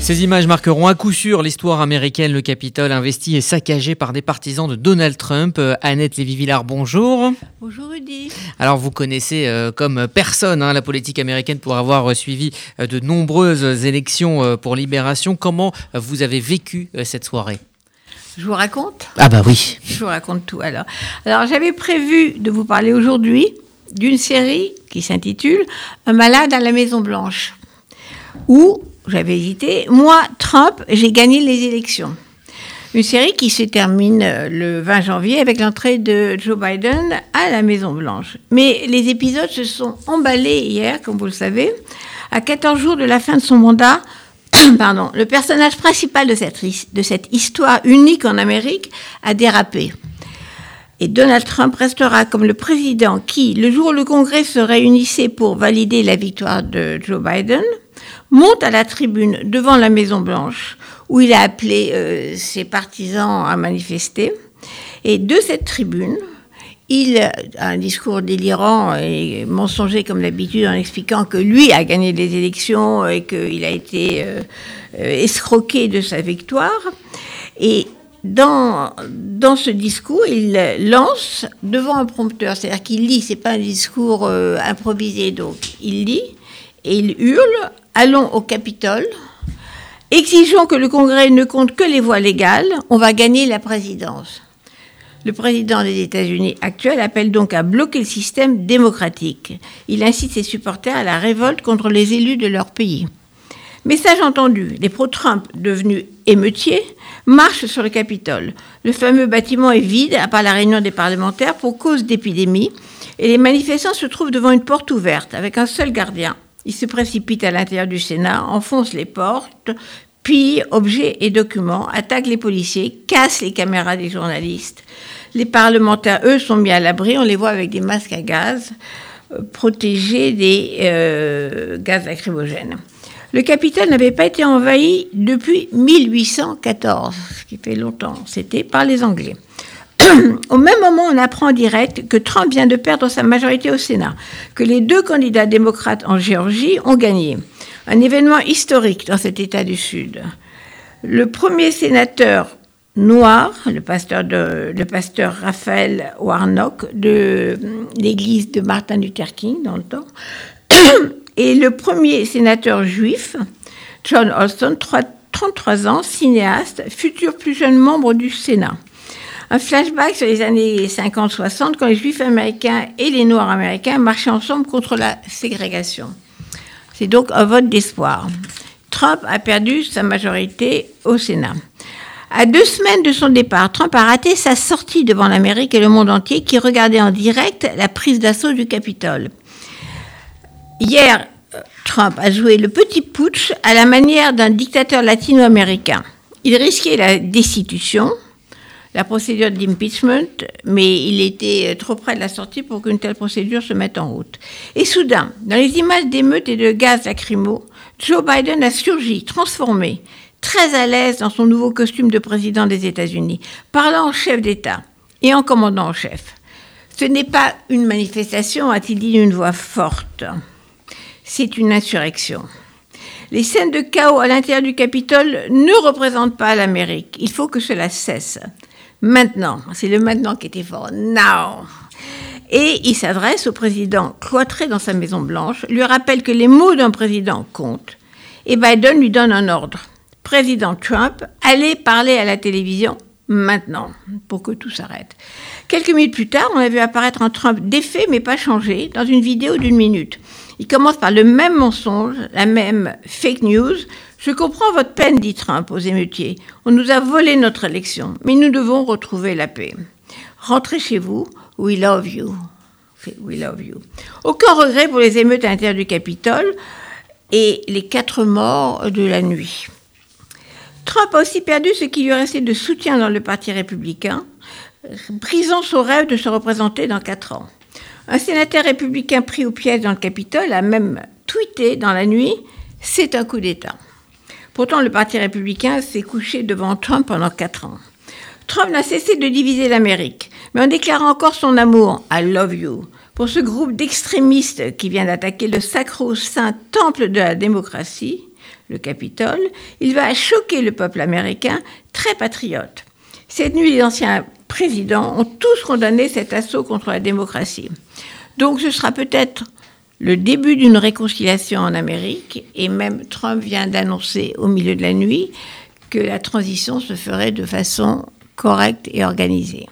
Ces images marqueront à coup sûr l'histoire américaine, le Capitole investi et saccagé par des partisans de Donald Trump. Euh, Annette Lévy-Villard, bonjour. Bonjour Rudy. Alors vous connaissez euh, comme personne hein, la politique américaine pour avoir suivi euh, de nombreuses élections pour Libération. Comment vous avez vécu cette soirée? Je vous raconte? Ah bah oui. Je vous raconte tout alors. Alors j'avais prévu de vous parler aujourd'hui d'une série qui s'intitule Un malade à la Maison Blanche, où j'avais hésité. Moi, Trump, j'ai gagné les élections. Une série qui se termine euh, le 20 janvier avec l'entrée de Joe Biden à la Maison Blanche. Mais les épisodes se sont emballés hier, comme vous le savez, à 14 jours de la fin de son mandat. Pardon, le personnage principal de cette, de cette histoire unique en Amérique a dérapé. Et Donald Trump restera comme le président qui, le jour où le Congrès se réunissait pour valider la victoire de Joe Biden, monte à la tribune devant la Maison Blanche, où il a appelé euh, ses partisans à manifester. Et de cette tribune, il a un discours délirant et mensonger comme d'habitude en expliquant que lui a gagné les élections et qu'il a été euh, euh, escroqué de sa victoire. Et dans, ce discours, il lance devant un prompteur, c'est-à-dire qu'il lit, c'est pas un discours improvisé, donc il lit et il hurle allons au Capitole, exigeons que le Congrès ne compte que les voix légales, on va gagner la présidence. Le président des États-Unis actuel appelle donc à bloquer le système démocratique. Il incite ses supporters à la révolte contre les élus de leur pays. Message entendu, les pro-Trump devenus émeutiers marchent sur le Capitole. Le fameux bâtiment est vide, à part la réunion des parlementaires, pour cause d'épidémie, et les manifestants se trouvent devant une porte ouverte, avec un seul gardien. Il se précipite à l'intérieur du Sénat, enfonce les portes, pille objets et documents, attaque les policiers, casse les caméras des journalistes. Les parlementaires, eux, sont mis à l'abri, on les voit avec des masques à gaz, euh, protégés des euh, gaz lacrymogènes. Le Capitole n'avait pas été envahi depuis 1814, ce qui fait longtemps, c'était par les Anglais. Au même moment, on apprend en direct que Trump vient de perdre sa majorité au Sénat, que les deux candidats démocrates en Géorgie ont gagné. Un événement historique dans cet État du Sud. Le premier sénateur noir, le pasteur, le pasteur Raphaël Warnock de l'église de Martin Luther King dans le temps, et le premier sénateur juif, John Alston, 33 ans, cinéaste, futur plus jeune membre du Sénat un flashback sur les années 50-60 quand les juifs américains et les noirs américains marchaient ensemble contre la ségrégation. C'est donc un vote d'espoir. Trump a perdu sa majorité au Sénat. À deux semaines de son départ, Trump a raté sa sortie devant l'Amérique et le monde entier qui regardait en direct la prise d'assaut du Capitole. Hier, Trump a joué le petit putsch à la manière d'un dictateur latino-américain. Il risquait la destitution, la procédure d'impeachment, mais il était trop près de la sortie pour qu'une telle procédure se mette en route. Et soudain, dans les images d'émeutes et de gaz lacrymaux, Joe Biden a surgi, transformé, très à l'aise dans son nouveau costume de président des États-Unis, parlant en chef d'État et en commandant en chef. Ce n'est pas une manifestation, a-t-il dit d'une voix forte. C'est une insurrection. Les scènes de chaos à l'intérieur du Capitole ne représentent pas l'Amérique. Il faut que cela cesse. Maintenant, c'est le maintenant qui était fort. Now. Et il s'adresse au président cloîtré dans sa Maison Blanche, lui rappelle que les mots d'un président comptent. Et Biden lui donne un ordre. Président Trump, allez parler à la télévision maintenant, pour que tout s'arrête. Quelques minutes plus tard, on a vu apparaître un Trump défait mais pas changé dans une vidéo d'une minute. Il commence par le même mensonge, la même fake news, je comprends votre peine, dit Trump aux émeutiers. On nous a volé notre élection, mais nous devons retrouver la paix. Rentrez chez vous. We love you. We love you. Aucun regret pour les émeutes à l'intérieur du Capitole et les quatre morts de la nuit. Trump a aussi perdu ce qui lui restait de soutien dans le Parti républicain, brisant son rêve de se représenter dans quatre ans. Un sénateur républicain pris au piège dans le Capitole a même tweeté dans la nuit C'est un coup d'État. Pourtant, le Parti républicain s'est couché devant Trump pendant quatre ans. Trump n'a cessé de diviser l'Amérique, mais en déclarant encore son amour, I love you, pour ce groupe d'extrémistes qui vient d'attaquer le sacro-saint temple de la démocratie, le Capitole, il va choquer le peuple américain très patriote. Cette nuit, les anciens présidents ont tous condamné cet assaut contre la démocratie. Donc ce sera peut-être le début d'une réconciliation en Amérique, et même Trump vient d'annoncer au milieu de la nuit que la transition se ferait de façon correcte et organisée.